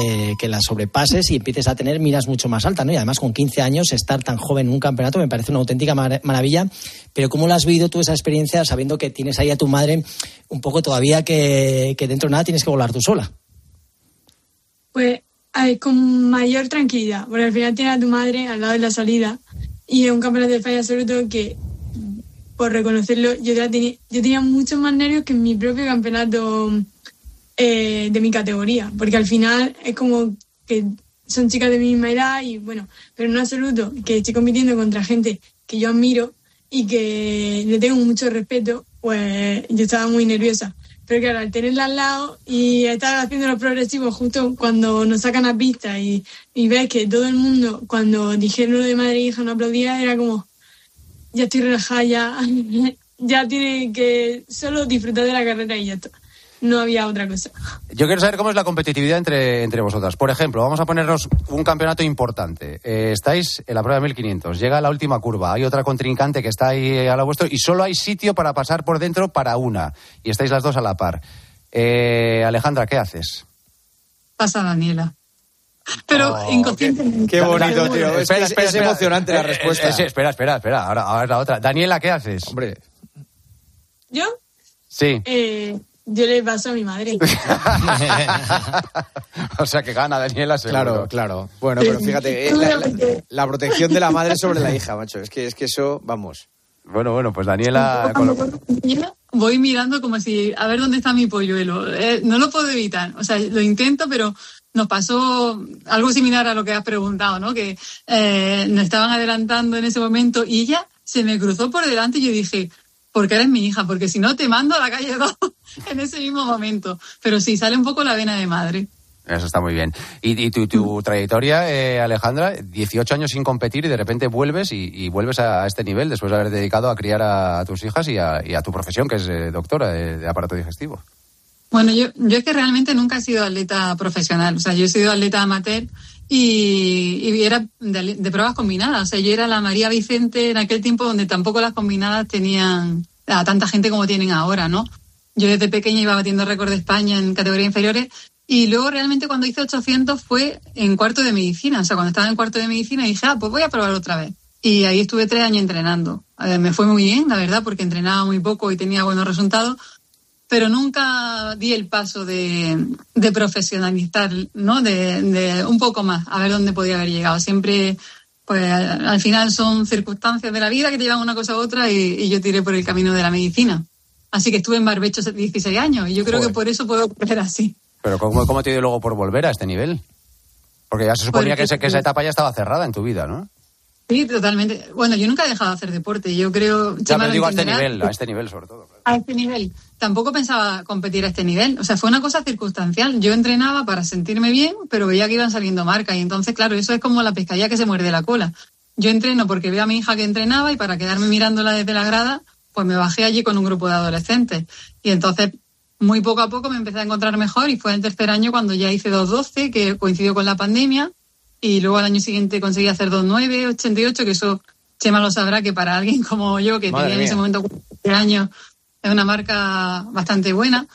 eh, que las sobrepases y empieces a tener miras mucho más altas, ¿no? Y además con 15 años estar tan joven en un campeonato me parece una auténtica maravilla. Pero ¿cómo lo has vivido tú esa experiencia sabiendo que tienes ahí a tu madre un poco todavía que, dentro de nada tienes que volar tú sola? Pues con mayor tranquilidad, porque al final tienes a tu madre al lado de la salida y es un campeonato de España absoluto que por reconocerlo, yo tenía, yo tenía muchos más nervios que en mi propio campeonato eh, de mi categoría, porque al final es como que son chicas de mi misma edad y bueno, pero en absoluto que estoy compitiendo contra gente que yo admiro y que le tengo mucho respeto, pues yo estaba muy nerviosa. Pero claro, al tenerla al lado y estar haciendo los progresivos justo cuando nos sacan a pista y, y ves que todo el mundo, cuando dijeron lo de madre e hija, no aplaudía, era como, ya estoy relajada, ya, ya tiene que solo disfrutar de la carrera y ya está no había otra cosa. Yo quiero saber cómo es la competitividad entre, entre vosotras. Por ejemplo, vamos a ponernos un campeonato importante. Eh, estáis en la prueba de 1500, llega la última curva, hay otra contrincante que está ahí a la vuestro y solo hay sitio para pasar por dentro para una. Y estáis las dos a la par. Eh, Alejandra, ¿qué haces? Pasa Daniela. Pero oh, inconscientemente. Qué, bonito, tío. Es, es, emocionante la eh, respuesta. espera, espera, espera. Ahora, ahora la otra. Daniela, ¿qué haces? Hombre. ¿Yo? Sí. Eh, yo le paso a mi madre. o sea que gana Daniela seguro. Claro, claro. Bueno, pero fíjate, eh, la, protección de la madre sobre la hija, macho. Es que, es que eso, vamos. Bueno, bueno, pues Daniela... Voy mirando como si, a ver dónde está mi polluelo. Eh, no lo puedo evitar. O sea, lo intento, pero nos pasó algo similar a lo que has preguntado, ¿no? Que eh, nos estaban adelantando en ese momento y ella se me cruzó por delante y yo dije, porque eres mi hija, porque si no te mando a la calle 2 en ese mismo momento. Pero sí, sale un poco la vena de madre. Eso está muy bien. ¿Y, tu, trayectoria, eh, Alejandra? 18 años sin competir y de repente vuelves y, vuelves a, este nivel después de haber dedicado a criar a, tus hijas y a, tu profesión, que es eh, doctora de, aparato digestivo. Bueno, yo, yo es que realmente nunca he sido atleta profesional. O sea, yo he sido atleta amateur y, era de, pruebas combinadas. O sea, yo era la María Vicente en aquel tiempo donde tampoco las combinadas tenían a tanta gente como tienen ahora, ¿no? Yo desde pequeña iba batiendo récord de España en categorías inferiores y luego realmente cuando hice 800 fue en cuarto de medicina. O sea, cuando estaba en cuarto de medicina dije, ah, pues voy a probar otra vez. Y ahí estuve tres años entrenando. Eh, me fue muy bien, la verdad, porque entrenaba muy poco y tenía buenos resultados pero nunca di el paso de, profesionalizar, ¿no? De, un poco más, a ver dónde podía haber llegado. Siempre, pues al final son circunstancias de la vida que te llevan una cosa a otra y, yo tiré por el camino de la medicina. Así que estuve en barbecho 16 años y yo creo que por eso puedo correr así. Pero ¿cómo, cómo te dio luego por volver a este nivel? Porque ya se suponía que, que, esa etapa ya estaba cerrada en tu vida, ¿no? Sí, totalmente. Bueno, yo nunca he dejado de hacer deporte. Yo creo. Ya digo a este nivel, a este nivel sobre todo. A este nivel. Tampoco pensaba competir a este nivel. O sea, fue una cosa circunstancial. Yo entrenaba para sentirme bien, pero veía que iban saliendo marcas. Y entonces, claro, eso es como la pescadilla que se muerde la cola. Yo entreno porque veo a mi hija que entrenaba y para quedarme mirándola desde la grada, pues me bajé allí con un grupo de adolescentes. Y entonces, muy poco a poco me empecé a encontrar mejor y fue el tercer año cuando ya hice 2.12, que coincidió con la pandemia y luego al año siguiente conseguí hacer 2.9, 88, que eso Chema lo sabrá que para alguien como yo, que tenía en ese momento 40 años, es una marca bastante buena,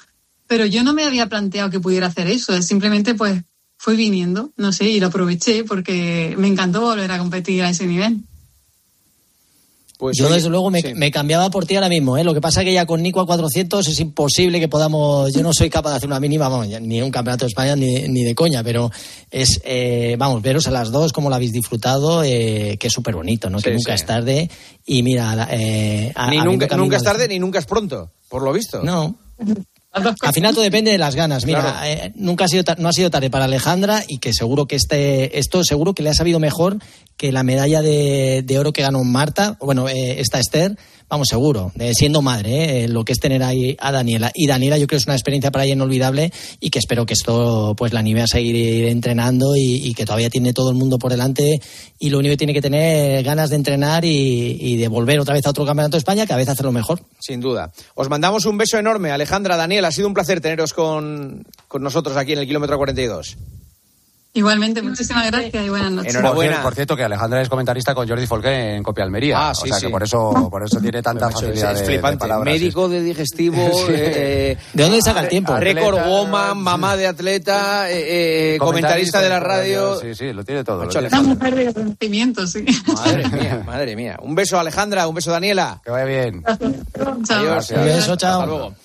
pero yo no me había planteado que pudiera hacer eso, simplemente pues fui viniendo, no sé, y lo aproveché porque me encantó volver a competir a ese nivel. Pues yo, desde luego, me, cambiaba por ti ahora mismo. ¿eh? Lo que pasa es que ya con Nico a 400 es imposible que podamos. Yo no soy capaz de hacer una mínima, vamos, ni un campeonato de España ni, de coña, pero es, eh, vamos, veros a las dos, como lo habéis disfrutado, eh, que es súper bonito, ¿no? que nunca es tarde. Y mira. Eh, ni nunca, nunca es tarde ni nunca es pronto, por lo visto. No. Al final todo depende de las ganas. Mira, eh, nunca ha sido no ha sido tarde para Alejandra y que seguro que este esto seguro que le ha sabido mejor que la medalla de, de oro que ganó Marta, bueno, eh, Esther, vamos, seguro, siendo madre, ¿eh? lo que es tener ahí a Daniela. Y Daniela yo creo que es una experiencia para ella inolvidable y que espero que esto pues la anime a seguir entrenando y, que todavía tiene todo el mundo por delante y lo único que tiene que tener ganas de entrenar y, de volver otra vez a otro campeonato de España que a veces hacerlo mejor. Sin duda. Os mandamos un beso enorme, Alejandra, Daniela, ha sido un placer teneros con, con nosotros aquí en el kilómetro 42. Igualmente, muchísimas gracias y buenas noches. Enhorabuena. Por cierto, que Alejandra es comentarista con Jordi Folqué en Copia Almería. Ah, sí, o sea sí. que por eso, por eso tiene tanta facilidad es, de- es de flipante. palabras. Médico de digestivo. Sí. eh, ¿De dónde saca el tiempo? Récord woman, mamá de atleta, eh, eh, comentarista de la radio. Sí, sí, lo tiene todo. todo. mujer de conocimiento, sí. Madre mía, madre mía. Un beso, Alejandra, un beso, Daniela. Que vaya bien. Chao. Adiós. Gracias. Un beso, chao. Hasta luego.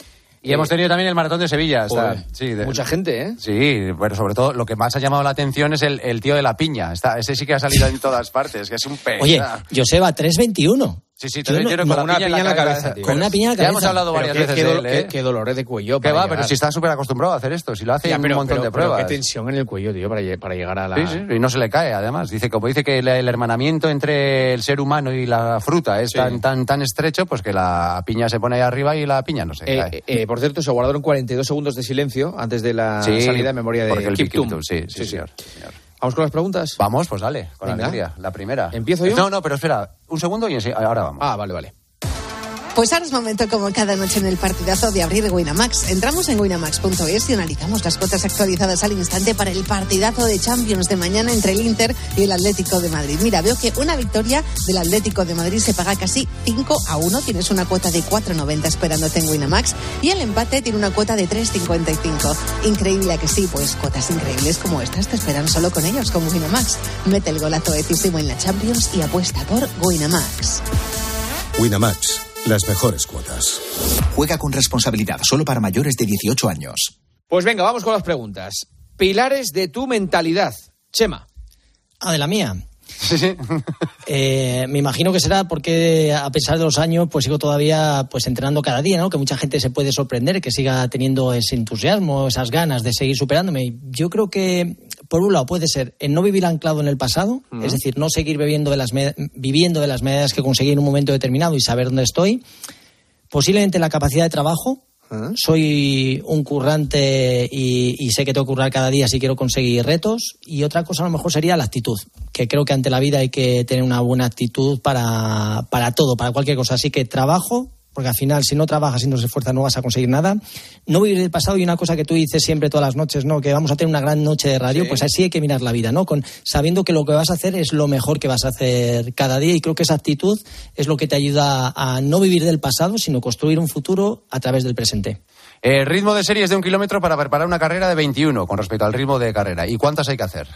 Y hemos tenido también el maratón de Sevilla. está- sí, de- Mucha gente, ¿eh? Sí, bueno, sobre todo lo que más ha llamado la atención es el, el tío de la piña. Está, ese sí que ha salido en todas partes, que es un pez. Oye, Joseba, 3.21. sí, sí, te no- con una piña en la cabeza, tío. Con una piña en la Ya hemos cabeza. hablado Pero varias qué, veces qué de él, ¿eh? qué- qué dolores de cuello. Que para va, llegar. pero si está súper acostumbrado a hacer esto, si lo hace Ya, en pero, un montón pero- de pero pruebas. qué tensión en el cuello, tío, para, para llegar a la... Sí, sí, y no se le cae, además. Dice, como dice que el, el hermanamiento entre el ser humano y la fruta es Sí. tan, tan, tan estrecho, pues que la piña se pone ahí arriba y la piña no se Eh, cae. eh, por cierto, se guardaron 42 segundos de silencio antes de la Sí, salida en memoria de porque el Kiptum. Kiptum, sí, sí, señor, señor. Vamos con las preguntas. Vamos, pues dale, con Venga. alegría. La primera. ¿Empiezo yo? No, no, pero espera, un segundo y ahora vamos. Ah, vale, vale. Pues ahora es momento, como cada noche en el partidazo, de abrir Winamax. Entramos en winamax.es y analizamos las cuotas actualizadas al instante para el partidazo de Champions de mañana entre el Inter y el Atlético de Madrid. Mira, veo que una victoria del Atlético de Madrid se paga casi 5 a 1. Tienes una cuota de 4,90 esperándote en Winamax. Y el empate tiene una cuota de 3,55. Increíble ¿a que sí, pues cuotas increíbles como estas te esperan solo con ellos, con Winamax. Mete el golazo decisivo en la Champions y apuesta por Winamax. Winamax, las mejores cuotas. Juega con responsabilidad solo para mayores de 18 años. Pues venga, vamos con las preguntas. Pilares de tu mentalidad. Chema. Ah, de la mía. Sí, sí. Eh, me imagino que será porque a pesar de los años pues sigo todavía pues entrenando cada día, ¿no? Que mucha gente se puede sorprender, que siga teniendo ese entusiasmo, esas ganas de seguir superándome. Yo creo que por un lado puede ser el no vivir anclado en el pasado, es decir, no seguir bebiendo de las viviendo de las medallas que conseguí en un momento determinado y saber dónde estoy. Posiblemente la capacidad de trabajo. Soy un currante y, y sé que tengo que currar cada día si quiero conseguir retos. Y otra cosa a lo mejor sería la actitud, que creo que ante la vida hay que tener una buena actitud para, para todo, para cualquier cosa. Así que trabajo, porque al final si no trabajas y no se esfuerzas no vas a conseguir nada. No vivir del pasado y una cosa que tú dices siempre todas las noches, ¿no? Que vamos a tener una gran noche de radio, pues así hay que mirar la vida, ¿no? Con, sabiendo que lo que vas a hacer es lo mejor que vas a hacer cada día y creo que esa actitud es lo que te ayuda a no vivir del pasado, sino construir un futuro a través del presente. El ritmo de serie es de un kilómetro para preparar una carrera de 21 con respecto al ritmo de carrera. ¿Y cuántas hay que hacer?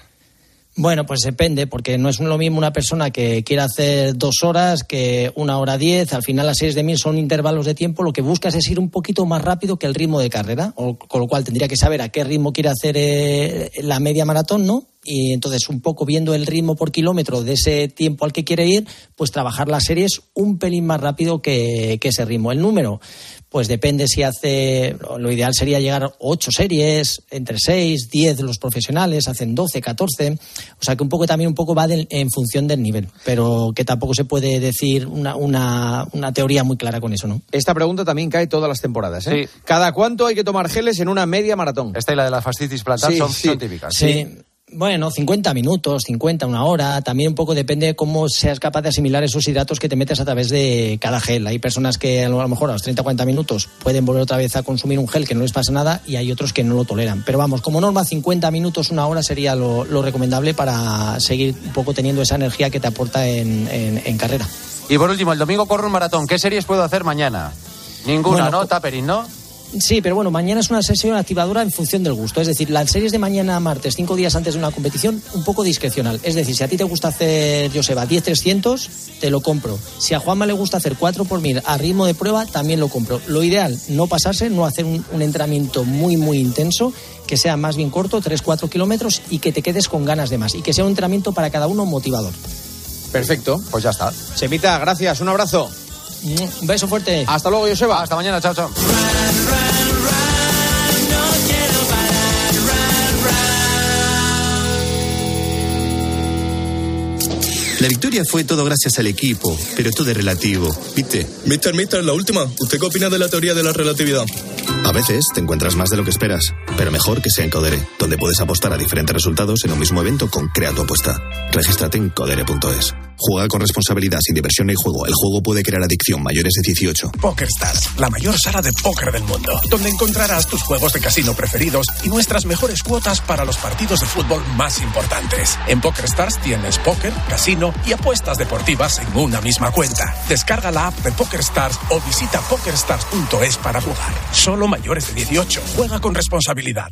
Bueno, pues depende, porque no es lo mismo una persona que quiera hacer dos horas que una hora diez. Al final las series de mil son intervalos de tiempo. Lo que buscas es ir un poquito más rápido que el ritmo de carrera, o- con lo cual tendría que saber a qué ritmo quiere hacer eh, la media maratón, ¿no? Y entonces, un poco viendo el ritmo por kilómetro de ese tiempo al que quiere ir, pues trabajar las series un pelín más rápido que, que ese ritmo. El número, pues depende si hace. Lo ideal sería llegar a ocho series, entre seis, diez los profesionales, hacen 12, 14. O sea que un poco también un poco va del- en función del nivel, pero que tampoco se puede decir una, una, una teoría muy clara con eso, ¿no? Esta pregunta también cae todas las temporadas. ¿eh? Sí. ¿Cada cuánto hay que tomar geles en una media maratón? Esta y la de la fascitis plantar Sí, son, sí. son típicas. Sí. Bueno, 50 minutos, 50, una hora. También un poco depende de cómo seas capaz de asimilar esos hidratos que te metes a través de cada gel. Hay personas que a lo mejor a los 30, 40 minutos pueden volver otra vez a consumir un gel que no les pasa nada y hay otros que no lo toleran. Pero vamos, como norma, 50 minutos, una hora sería lo, lo recomendable para seguir un poco teniendo esa energía que te aporta en, en- en carrera. Y por último, el domingo corro un maratón. ¿Qué series puedo hacer mañana? Ninguna, Bueno, ¿no? co- Tapering, ¿no? Sí, pero bueno, mañana es una sesión activadora en función del gusto. Es decir, las series de mañana martes, cinco días antes de una competición, un poco discrecional. Es decir, si a ti te gusta hacer, Joseba, 10-300, te lo compro. Si a Juanma le gusta hacer 4 por mil a ritmo de prueba, también lo compro. Lo ideal, no pasarse, no hacer un, un entrenamiento muy, muy intenso, que sea más bien corto, 3-4 kilómetros, y que te quedes con ganas de más. Y que sea un entrenamiento para cada uno motivador. Perfecto. Pues ya está. Chemita, gracias. Un abrazo. Un beso fuerte. Hasta luego, Joseba. Hasta mañana, chao, chao. La victoria fue todo gracias al equipo, pero todo es relativo, ¿viste? Mister, mister, la última. ¿Usted qué opina de la teoría de la relatividad? A veces te encuentras más de lo que esperas, pero mejor que sea en Codere, donde puedes apostar a diferentes resultados en un mismo evento con Crea tu apuesta. Regístrate en codere.es. Juega con responsabilidad, sin diversión ni juego. El juego puede crear adicción mayores de 18. PokerStars, la mayor sala de póker del mundo, donde encontrarás tus juegos de casino preferidos y nuestras mejores cuotas para los partidos de fútbol más importantes. En PokerStars tienes póker, casino y apuestas deportivas en una misma cuenta. Descarga la app de PokerStars o visita pokerstars.es para jugar. Solo mayores de 18. Juega con responsabilidad.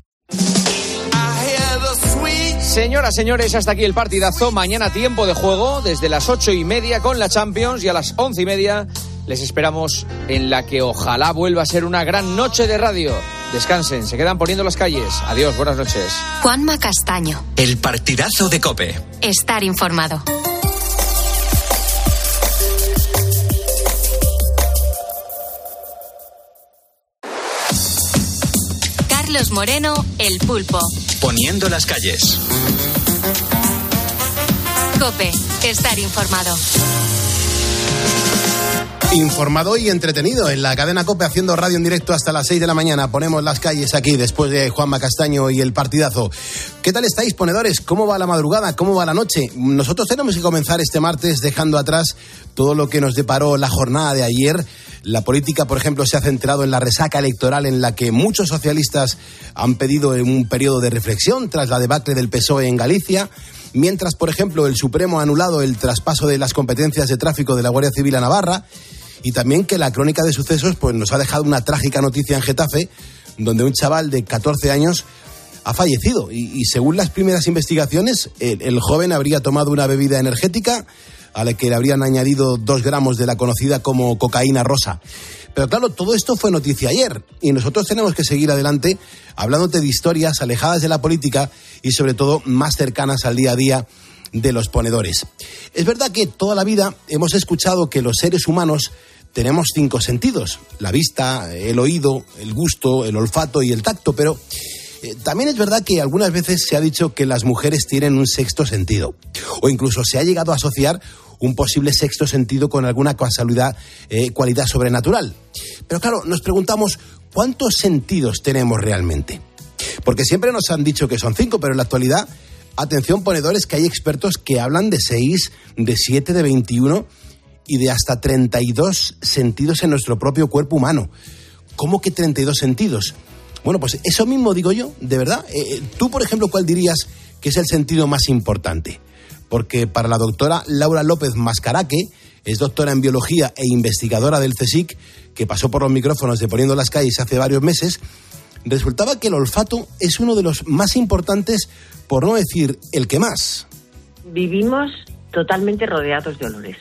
Señoras, señores, hasta aquí el partidazo. Mañana tiempo de juego desde las ocho y media con la Champions y a las once y media les esperamos en la que ojalá vuelva a ser una gran noche de radio. Descansen, se quedan poniendo las calles. Adiós, buenas noches. Juanma Castaño. El partidazo de Cope. Estar informado. Carlos Moreno, El Pulpo. Poniendo las calles. Cope, estar informado. Informado y entretenido en la cadena COPE haciendo radio en directo hasta las 6 de la mañana. Ponemos las calles aquí después de Juanma Castaño y el partidazo. ¿Qué tal estáis, ponedores? ¿Cómo va la madrugada? ¿Cómo va la noche? Nosotros tenemos que comenzar este martes dejando atrás todo lo que nos deparó la jornada de ayer. La política, por ejemplo, se ha centrado en la resaca electoral en la que muchos socialistas han pedido un periodo de reflexión tras la debacle del PSOE en Galicia. Mientras, por ejemplo, el Supremo ha anulado el traspaso de las competencias de tráfico de la Guardia Civil a Navarra y también que la crónica de sucesos pues, nos ha dejado una trágica noticia en Getafe, donde un chaval de 14 años ha fallecido. Y, según las primeras investigaciones, el, joven habría tomado una bebida energética a la que le habrían añadido dos gramos de la conocida como cocaína rosa. Pero claro, todo esto fue noticia ayer y nosotros tenemos que seguir adelante hablándote de historias alejadas de la política y sobre todo más cercanas al día a día de los ponedores. Es verdad que toda la vida hemos escuchado que los seres humanos tenemos cinco sentidos, la vista, el oído, el gusto, el olfato y el tacto, pero eh, también es verdad que algunas veces se ha dicho que las mujeres tienen un sexto sentido, o incluso se ha llegado a asociar un posible sexto sentido con alguna casualidad, eh, cualidad sobrenatural. Pero claro, nos preguntamos, ¿cuántos sentidos tenemos realmente? Porque siempre nos han dicho que son cinco, pero en la actualidad, atención ponedores, que hay expertos que hablan de seis, de siete, de veintiuno y de hasta 32 sentidos en nuestro propio cuerpo humano. ¿Cómo que 32 sentidos? Bueno, pues eso mismo digo yo, de verdad. Eh, eh, Tú, por ejemplo, ¿cuál dirías que es el sentido más importante? Porque para la doctora Laura López Mascaraque, es doctora en biología e investigadora del CSIC, que pasó por los micrófonos de Poniendo las Calles hace varios meses, resultaba que el olfato es uno de los más importantes, por no decir el que más. Vivimos totalmente rodeados de olores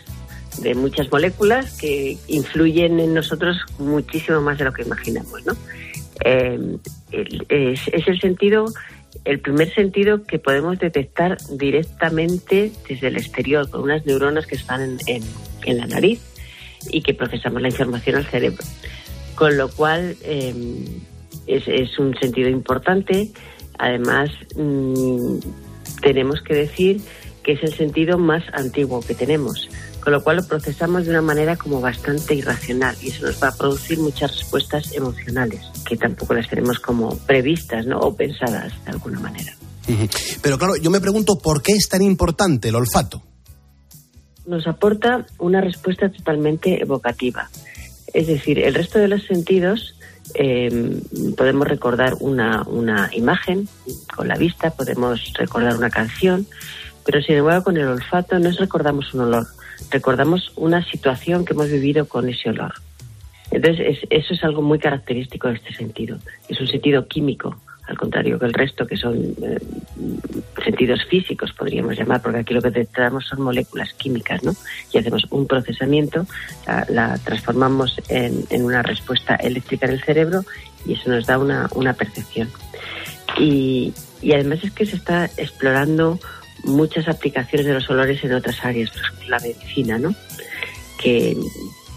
de muchas moléculas que influyen en nosotros muchísimo más de lo que imaginamos, ¿no? Eh, es, el sentido, el primer sentido que podemos detectar directamente desde el exterior con unas neuronas que están en, en, la nariz y que procesamos la información al cerebro. Con lo cual eh, es, es, un sentido importante. Además, mm, tenemos que decir que es el sentido más antiguo que tenemos con lo cual lo procesamos de una manera como bastante irracional y eso nos va a producir muchas respuestas emocionales que tampoco las tenemos como previstas ¿no? o pensadas de alguna manera. Pero claro, yo me pregunto por qué es tan importante el olfato. Nos aporta una respuesta totalmente evocativa. Es decir, el resto de los sentidos em, podemos recordar una, una imagen con la vista, podemos recordar una canción, pero sin embargo con el olfato no recordamos un olor, recordamos una situación que hemos vivido con ese olor. Entonces, eso es algo muy característico de este sentido. Es un sentido químico, al contrario que el resto, que son eh, sentidos físicos, podríamos llamar, porque aquí lo que detectamos son moléculas químicas, ¿no? Y hacemos un procesamiento, la, transformamos en, una respuesta eléctrica en el cerebro y eso nos da una, percepción. Y, y además es que se está explorando muchas aplicaciones de los olores en otras áreas, por ejemplo la medicina, ¿no? Que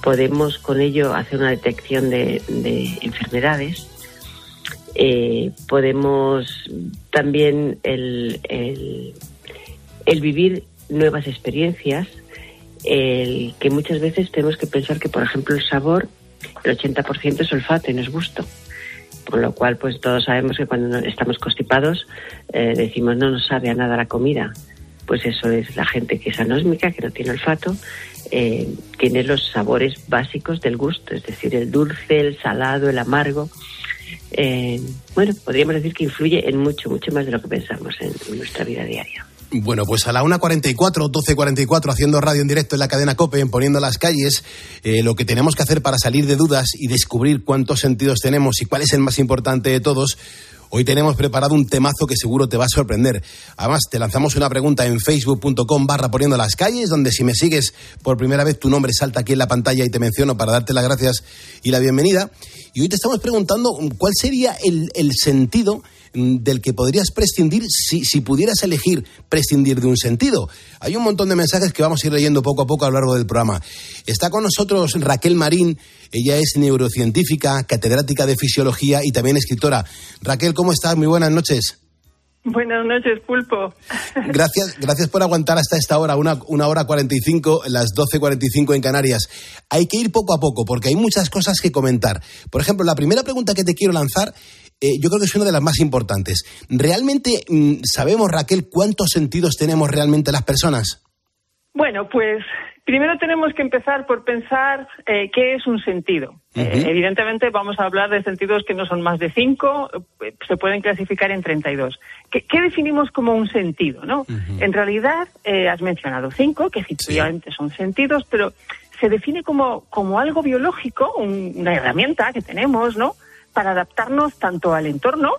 podemos con ello hacer una detección de, enfermedades. Eh, podemos también el, el, vivir nuevas experiencias, el que muchas veces tenemos que pensar que, por ejemplo, el sabor, el 80% es olfato y no es gusto. Con lo cual, pues todos sabemos que cuando estamos constipados eh, decimos no nos sabe a nada la comida. Pues eso es la gente que es anósmica, que no tiene olfato, eh, tiene los sabores básicos del gusto, es decir, el dulce, el salado, el amargo. Eh, bueno, podríamos decir que influye en mucho, mucho más de lo que pensamos en, en nuestra vida diaria. Bueno, pues a la 1.44, 12.44, haciendo radio en directo en la cadena COPE, en poniendo las calles, eh, lo que tenemos que hacer para salir de dudas y descubrir cuántos sentidos tenemos y cuál es el más importante de todos, Hoy tenemos preparado un temazo que seguro te va a sorprender. Además, te lanzamos una pregunta en facebook.com barra poniendo las calles, donde si me sigues por primera vez tu nombre salta aquí en la pantalla y te menciono para darte las gracias y la bienvenida. Y hoy te estamos preguntando cuál sería el, el sentido del que podrías prescindir si, si, pudieras elegir prescindir de un sentido. Hay un montón de mensajes que vamos a ir leyendo poco a poco a lo largo del programa. Está con nosotros Raquel Marín, ella es neurocientífica, catedrática de fisiología y también escritora. Raquel, ¿cómo estás? Muy buenas noches. Buenas noches, Pulpo. Gracias, gracias por aguantar hasta esta hora, una, una hora 45, las 12.45 en Canarias. Hay que ir poco a poco porque hay muchas cosas que comentar. Por ejemplo, la primera pregunta que te quiero lanzar, eh, yo creo que es una de las más importantes. ¿Realmente mm, sabemos, Raquel, cuántos sentidos tenemos realmente las personas? Bueno, pues Primero tenemos que empezar por pensar eh, qué es un sentido. Uh -huh. eh, evidentemente vamos a hablar de sentidos que no son más de cinco, eh, se pueden clasificar en 32. ¿Qué, qué definimos como un sentido? ¿no? Uh -huh. En realidad, eh, has mencionado cinco, que efectivamente sí. son sentidos, pero se define como, como algo biológico, un, una herramienta que tenemos, ¿no? Para adaptarnos tanto al entorno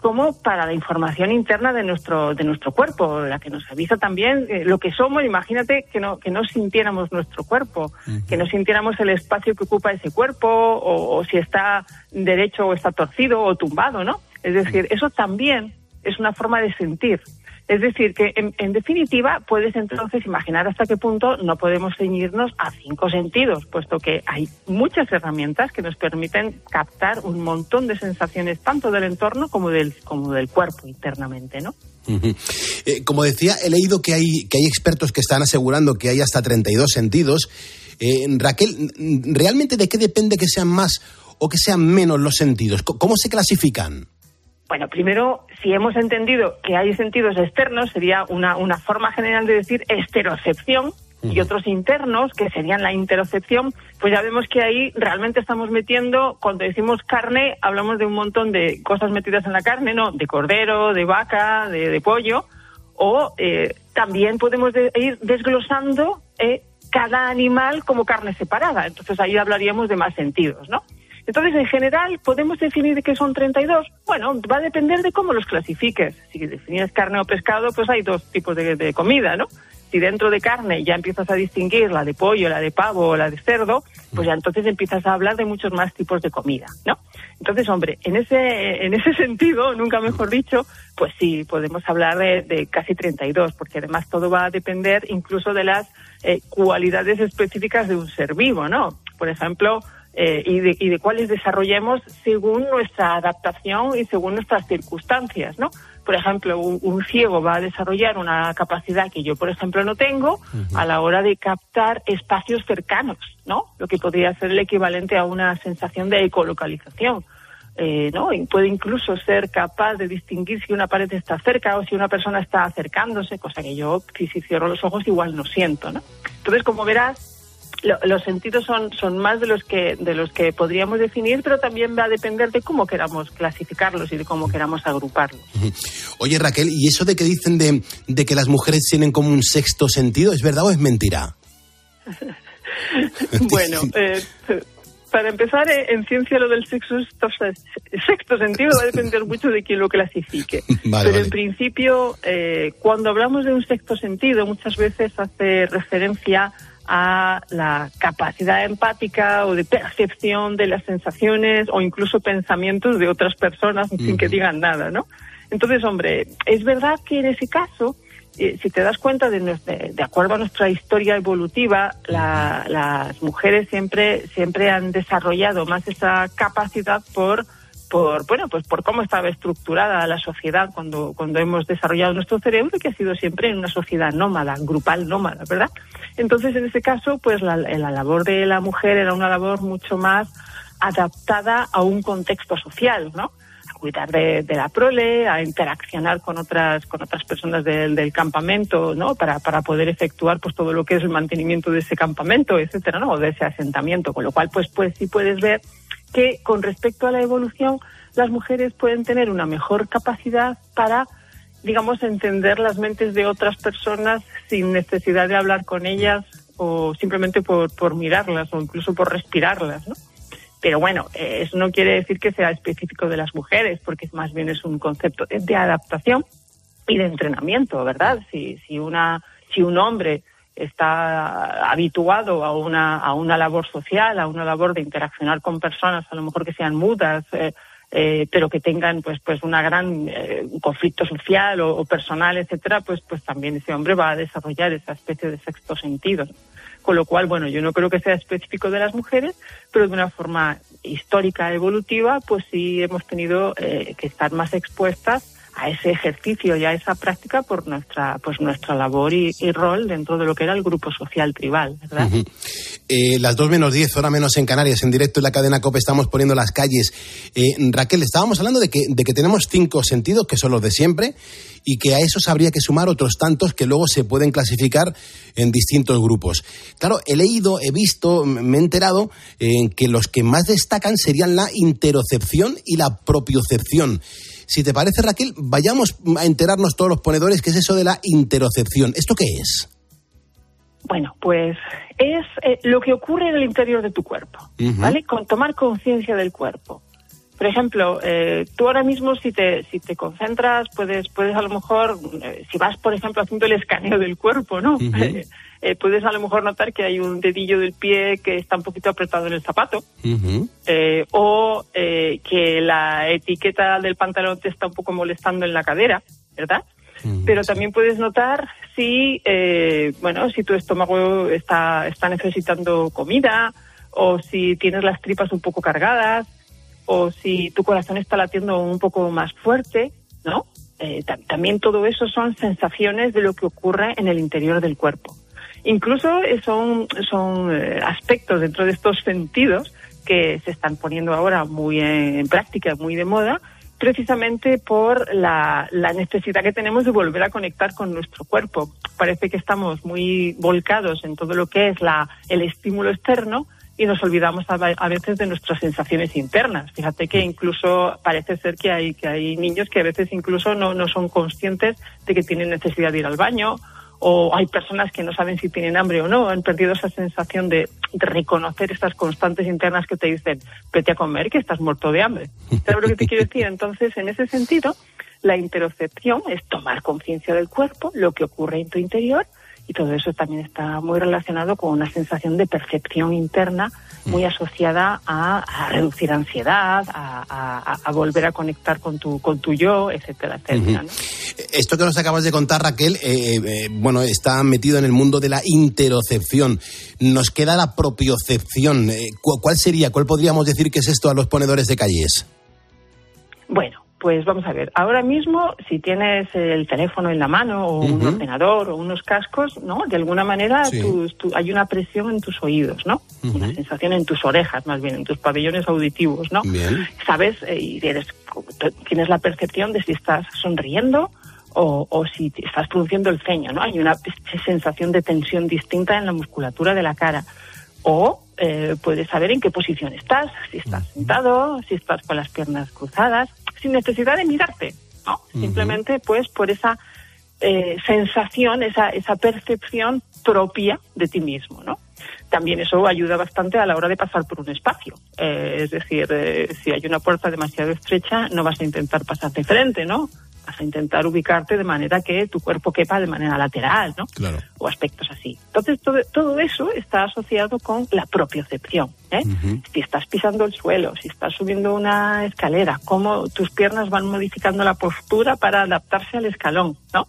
como para la información interna de nuestro de nuestro cuerpo, la que nos avisa también eh, lo que somos. Imagínate que no que no sintiéramos nuestro cuerpo, uh -huh. que no sintiéramos el espacio que ocupa ese cuerpo o, o, si está derecho o está torcido o tumbado, ¿no? Es decir, eso también es una forma de sentir. Es decir, que en, en, definitiva puedes entonces imaginar hasta qué punto no podemos ceñirnos a cinco sentidos, puesto que hay muchas herramientas que nos permiten captar un montón de sensaciones tanto del entorno como del, como del cuerpo internamente, ¿no? Eh, como decía, he leído que hay, que hay expertos que están asegurando que hay hasta 32 sentidos. Eh, Raquel, ¿realmente de qué depende que sean más o que sean menos los sentidos? ¿Cómo se clasifican? Bueno, primero, si hemos entendido que hay sentidos externos, sería una, una forma general de decir esterocepción, y otros internos, que serían la interocepción, pues ya vemos que ahí realmente estamos metiendo, cuando decimos carne, hablamos de un montón de cosas metidas en la carne, ¿no? De cordero, de vaca, de, de pollo, o eh, también podemos de, ir desglosando eh, cada animal como carne separada. Entonces ahí hablaríamos de más sentidos, ¿no? Entonces, en general, ¿podemos definir que son 32? Bueno, va a depender de cómo los clasifiques. Si defines carne o pescado, pues hay dos tipos de, de, comida, ¿no? Si dentro de carne ya empiezas a distinguir la de pollo, la de pavo o la de cerdo, pues ya entonces empiezas a hablar de muchos más tipos de comida, ¿no? Entonces, hombre, en ese, en ese sentido, nunca mejor dicho, pues sí, podemos hablar de, de casi 32, porque además todo va a depender incluso de las eh, cualidades específicas de un ser vivo, ¿no? Por ejemplo, eh, y, de, y de cuáles desarrollemos según nuestra adaptación y según nuestras circunstancias, ¿no? Por ejemplo, un, un, ciego va a desarrollar una capacidad que yo, por ejemplo, no tengo uh -huh. a la hora de captar espacios cercanos, ¿no? Lo que podría ser el equivalente a una sensación de ecolocalización. Eh, ¿no? Y puede incluso ser capaz de distinguir si una pared está cerca o si una persona está acercándose, cosa que yo, si, si cierro los ojos, igual no siento, ¿no? Entonces, como verás, lo, los sentidos son, son más de los que de los que podríamos definir, pero también va a depender de cómo queramos clasificarlos y de cómo queramos agruparlos. Oye, Raquel, ¿y eso de que dicen de, de que las mujeres tienen como un sexto sentido, es verdad o es mentira? bueno, eh, para empezar, eh, en ciencia lo del sexo, sexto sentido va a depender mucho de quién lo clasifique. Vale, Pero vale. en principio, eh, cuando hablamos de un sexto sentido, muchas veces hace referencia a la capacidad empática o de percepción de las sensaciones o incluso pensamientos de otras personas uh -huh. sin que digan nada, ¿no? Entonces, hombre, es verdad que en ese caso, eh, si te das cuenta de, de, de, acuerdo a nuestra historia evolutiva, la, las mujeres siempre, siempre han desarrollado más esa capacidad por por bueno pues por cómo estaba estructurada la sociedad cuando cuando hemos desarrollado nuestro cerebro que ha sido siempre en una sociedad nómada grupal nómada verdad entonces en ese caso pues la, la labor de la mujer era una labor mucho más adaptada a un contexto social, ¿no? A cuidar de, la prole, a interaccionar con otras con otras personas del, del campamento, ¿no? Para, para poder efectuar pues todo lo que es el mantenimiento de ese campamento, etcétera, ¿no? O de ese asentamiento. Con lo cual, pues, pues sí puedes ver que con respecto a la evolución, las mujeres pueden tener una mejor capacidad para digamos, entender las mentes de otras personas sin necesidad de hablar con ellas o simplemente por, por mirarlas o incluso por respirarlas, ¿no? Pero bueno, eh, eso no quiere decir que sea específico de las mujeres, porque más bien es un concepto de adaptación y de entrenamiento, ¿verdad? Si, si, una, si un hombre está habituado a una, a una labor social, a una labor de interaccionar con personas, a lo mejor que sean mudas, eh, eh, pero que tengan pues pues una gran eh, conflicto social o, personal etcétera pues pues también ese hombre va a desarrollar esa especie de sexto sentido. Con lo cual bueno yo no creo que sea específico de las mujeres pero de una forma histórica evolutiva pues sí hemos tenido eh, que estar más expuestas a ese ejercicio y a esa práctica por nuestra pues nuestra labor y, rol dentro de lo que era el grupo social tribal, ¿verdad? Eh, las dos menos diez, hora menos en Canarias, en directo en la cadena COPE estamos poniendo las calles. Eh, Raquel, estábamos hablando de que, de que tenemos cinco sentidos, que son los de siempre, y que a esos habría que sumar otros tantos que luego se pueden clasificar en distintos grupos. Claro, he leído, he visto, me he enterado en que los que más destacan serían la interocepción y la propiocepción. Si te parece, Raquel, vayamos a enterarnos todos los ponedores qué es eso de la interocepción. ¿Esto qué es? Bueno, pues es eh, lo que ocurre en el interior de tu cuerpo, ¿vale? Con tomar conciencia del cuerpo. Por ejemplo, eh, tú ahora mismo si te si te concentras puedes puedes a lo mejor eh, si vas por ejemplo haciendo el escaneo del cuerpo, ¿no? Eh, puedes a lo mejor notar que hay un dedillo del pie que está un poquito apretado en el zapato eh, o eh, que la etiqueta del pantalón te está un poco molestando en la cadera, ¿verdad? Pero también puedes notar si, bueno, si tu estómago está, está necesitando comida o si tienes las tripas un poco cargadas o si tu corazón está latiendo un poco más fuerte, ¿no? también todo eso son sensaciones de lo que ocurre en el interior del cuerpo. Incluso son, son eh, aspectos dentro de estos sentidos que se están poniendo ahora muy en práctica, muy de moda, precisamente por la, la, necesidad que tenemos de volver a conectar con nuestro cuerpo. Parece que estamos muy volcados en todo lo que es la, el estímulo externo y nos olvidamos a, veces de nuestras sensaciones internas. Fíjate que incluso parece ser que hay, que hay niños que a veces incluso no, no son conscientes de que tienen necesidad de ir al baño o hay personas que no saben si tienen hambre o no, han perdido esa sensación de, reconocer estas constantes internas que te dicen, vete a comer, que estás muerto de hambre. ¿Sabes lo que te quiero decir? Entonces, en ese sentido, la interocepción es tomar conciencia del cuerpo, lo que ocurre en tu interior, y todo eso también está muy relacionado con una sensación de percepción interna muy asociada a, reducir ansiedad, a, volver a conectar con tu, con tu yo, etcétera, etcétera. Esto que nos acabas de contar, Raquel, eh, eh, bueno, está metido en el mundo de la interocepción. Nos queda la propiocepción. Eh, ¿Cuál sería, cuál podríamos decir que es esto a los ponedores de calles? Bueno, pues vamos a ver, ahora mismo si tienes el teléfono en la mano o un ordenador o unos cascos, ¿no? De alguna manera hay una presión en tus oídos, ¿no? Una sensación en tus orejas, más bien, en tus pabellones auditivos, ¿no? Sabes eh, y eres, tienes la percepción de si estás sonriendo o, o, si estás produciendo el ceño, ¿no? Hay una sensación de tensión distinta en la musculatura de la cara. O eh, puedes saber en qué posición estás, si estás sentado, si estás con las piernas cruzadas sin necesidad de mirarte, ¿no? Simplemente pues por esa eh, sensación, esa, esa percepción propia de ti mismo, ¿no? También eso ayuda bastante a la hora de pasar por un espacio. Eh, es decir, eh, si hay una puerta demasiado estrecha, no vas a intentar pasar de frente, ¿no? Vas a intentar ubicarte de manera que tu cuerpo quepa de manera lateral, ¿no? Claro. O aspectos así. Entonces, todo, todo eso está asociado con la propiocepción. ¿eh? Si estás pisando el suelo, si estás subiendo una escalera, cómo tus piernas van modificando la postura para adaptarse al escalón, ¿no?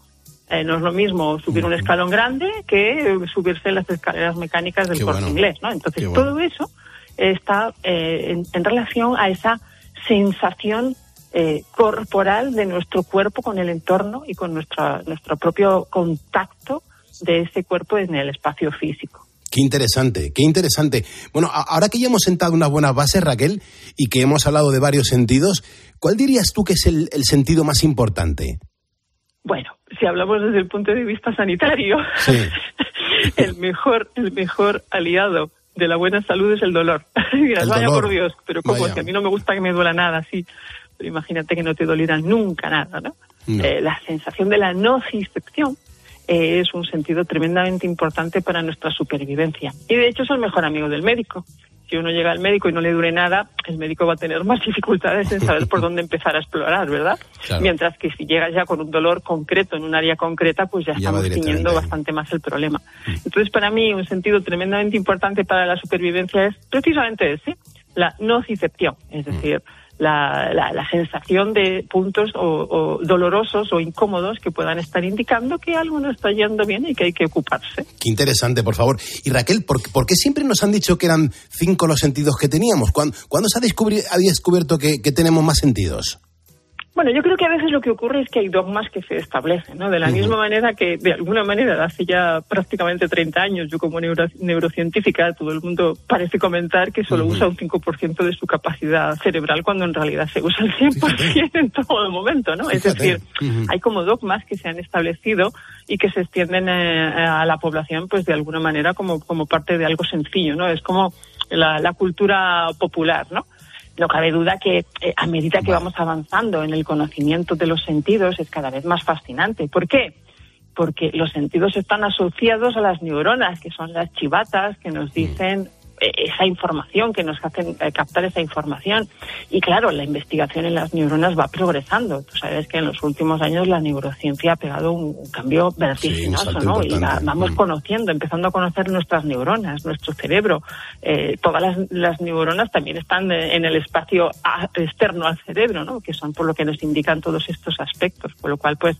Eh, no es lo mismo subir un escalón grande que subirse las escaleras mecánicas del corte inglés, ¿no? Entonces, todo eso está eh, en relación a esa sensación eh, corporal de nuestro cuerpo con el entorno y con nuestra, nuestro propio contacto de ese cuerpo en el espacio físico. Qué interesante, qué interesante. Bueno, ahora que ya hemos sentado unas buenas bases, Raquel, y que hemos hablado de varios sentidos, ¿cuál dirías tú que es el, sentido más importante? Bueno, si hablamos desde el punto de vista sanitario, el mejor, el mejor aliado de la buena salud es el dolor. vaya por Dios, pero como es que a mí no me gusta que me duela nada, sí. Pero imagínate que no te doliera nunca nada, ¿no? Eh, la sensación de la nocicepción eh, es un sentido tremendamente importante para nuestra supervivencia. Y de hecho es el mejor amigo del médico. Si uno llega al médico y no le dure nada, el médico va a tener más dificultades en saber por dónde empezar a explorar, ¿verdad? Mientras que si llegas ya con un dolor concreto en un área concreta, pues ya, estamos teniendo bastante más el problema. Mm. Entonces, para mí, un sentido tremendamente importante para la supervivencia es precisamente ese, la nocicepción, es mm. Decir, la, la, sensación de puntos o, dolorosos o incómodos que puedan estar indicando que algo no está yendo bien y que hay que ocuparse. Qué interesante, por favor. Y Raquel, ¿por, qué siempre nos han dicho que eran cinco los sentidos que teníamos? ¿Cuándo, se ha, descubierto que, que tenemos más sentidos? Bueno, yo creo que a veces lo que ocurre es que hay dogmas que se establecen, ¿no? De la misma manera que, de alguna manera, hace ya prácticamente 30 años, yo como neurocientífica, todo el mundo parece comentar que solo usa un 5% de su capacidad cerebral cuando en realidad se usa el 100% en todo el momento, ¿no? Es decir, hay como dogmas que se han establecido y que se extienden eh, a la población, pues de alguna manera como, como parte de algo sencillo, ¿no? Es como la, la cultura popular, ¿no? No cabe duda que eh, a medida que vamos avanzando en el conocimiento de los sentidos es cada vez más fascinante. ¿Por qué? Porque los sentidos están asociados a las neuronas, que son las chivatas que nos dicen esa información, que nos hacen eh, captar esa información. Y claro, la investigación en las neuronas va progresando. Tú sabes que en los últimos años la neurociencia ha pegado un, cambio vertiginoso, ¿no? Y vamos mm. conociendo, empezando a conocer nuestras neuronas, nuestro cerebro. Eh, todas las, neuronas también están en el espacio externo al cerebro, ¿no? Que son por lo que nos indican todos estos aspectos. Por lo cual, pues,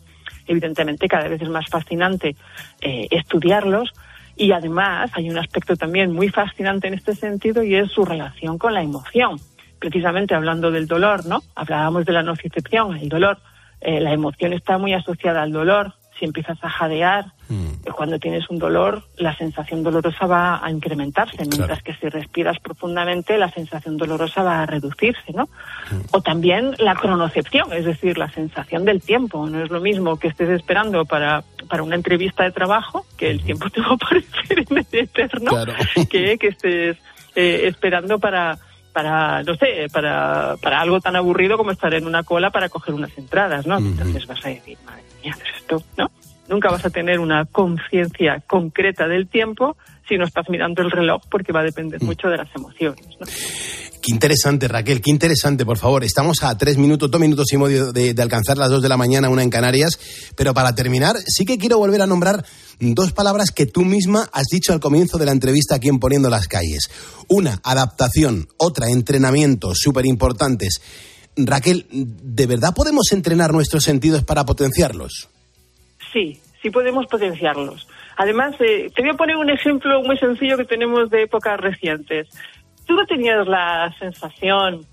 evidentemente cada vez es más fascinante eh, estudiarlos y además hay un aspecto también muy fascinante en este sentido y es su relación con la emoción. Precisamente hablando del dolor, ¿no? Hablábamos de la nocicepción, el dolor. Eh, la emoción está muy asociada al dolor si empiezas a jadear, mm. cuando tienes un dolor, la sensación dolorosa va a incrementarse, mientras que si respiras profundamente, la sensación dolorosa va a reducirse, ¿no? Mm. O también la cronocepción, es decir, la sensación del tiempo. No es lo mismo que estés esperando para, para una entrevista de trabajo, que el tiempo te va a parecer eterno, que, que estés eh, esperando para para, no sé, para, para algo tan aburrido como estar en una cola para coger unas entradas, ¿no? Entonces vas a decir, madre mía, esto, ¿no? Nunca vas a tener una conciencia concreta del tiempo si no estás mirando el reloj porque va a depender mm. mucho de las emociones, ¿no? Qué interesante, Raquel, qué interesante, por favor. Estamos a tres minutos, dos minutos y medio de, alcanzar las dos de la mañana, una en Canarias. Pero para terminar, sí que quiero volver a nombrar dos palabras que tú misma has dicho al comienzo de la entrevista aquí en Poniendo las Calles. Una, adaptación. Otra, entrenamiento, súper importantes. Raquel, ¿de verdad podemos entrenar nuestros sentidos para potenciarlos? Sí, sí podemos potenciarlos. Además, eh, te voy a poner un ejemplo muy sencillo que tenemos de épocas recientes. ¿Tú no tenías la sensación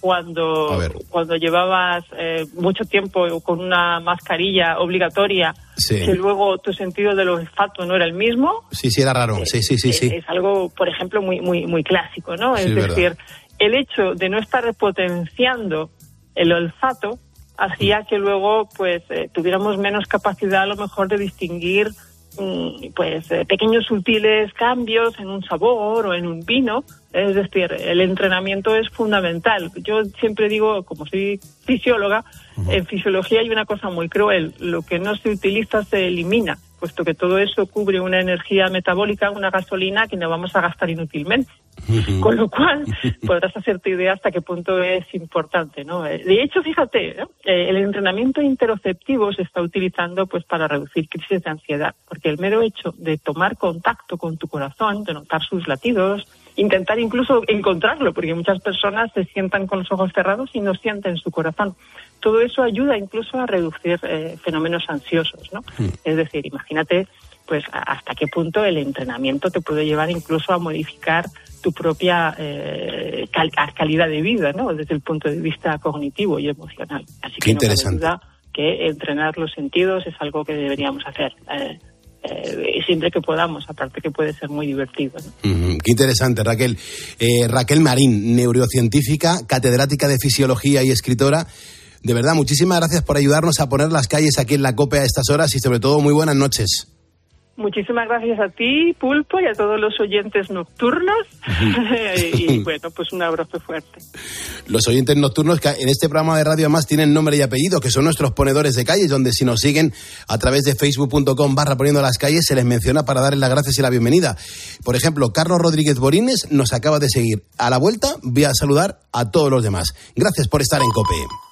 cuando, cuando llevabas eh, mucho tiempo con una mascarilla obligatoria que luego tu sentido del olfato no era el mismo? Sí, sí, era raro. sí, sí, sí, sí. Es, algo, por ejemplo, muy, muy, muy clásico, ¿no? es decir, el hecho de no estar repotenciando el olfato hacía que luego pues eh, tuviéramos menos capacidad a lo mejor de distinguir Mm, pues eh, pequeños sutiles cambios en un sabor o en un vino. Es decir, el entrenamiento es fundamental. Yo siempre digo, como soy fisióloga, en fisiología hay una cosa muy cruel. Lo que no se utiliza se elimina, puesto que todo eso cubre una energía metabólica, una gasolina que no vamos a gastar inútilmente. Con lo cual, podrás hacerte idea hasta qué punto es importante, ¿no? Eh, de hecho, fíjate, eh, el entrenamiento interoceptivo se está utilizando pues para reducir crisis de ansiedad, porque el mero hecho de tomar contacto con tu corazón, de notar sus latidos, intentar incluso encontrarlo, porque muchas personas se sientan con los ojos cerrados y no sienten su corazón. Todo eso ayuda incluso a reducir eh, fenómenos ansiosos, ¿no? Mm. Es decir, imagínate pues hasta qué punto el entrenamiento te puede llevar incluso a modificar tu propia eh, calidad de vida, ¿no? Desde el punto de vista cognitivo y emocional. Así qué que interesante. no que entrenar los sentidos es algo que deberíamos hacer. Eh, eh, siempre que podamos, aparte que puede ser muy divertido. Qué interesante, Raquel. Eh, Raquel Marín, neurocientífica, catedrática de fisiología y escritora. De verdad, muchísimas gracias por ayudarnos a poner las calles aquí en la COPE a estas horas y sobre todo muy buenas noches. Muchísimas gracias a ti, Pulpo, y a todos los oyentes nocturnos. y bueno, pues un abrazo fuerte. Los oyentes nocturnos que en este programa de radio además tienen nombre y apellido, que son nuestros ponedores de calles, donde si nos siguen a través de facebook.com barra poniendo las calles, se les menciona para darles las gracias y la bienvenida. Por ejemplo, Carlos Rodríguez Borines nos acaba de seguir. A la vuelta voy a saludar a todos los demás. Gracias por estar en COPE.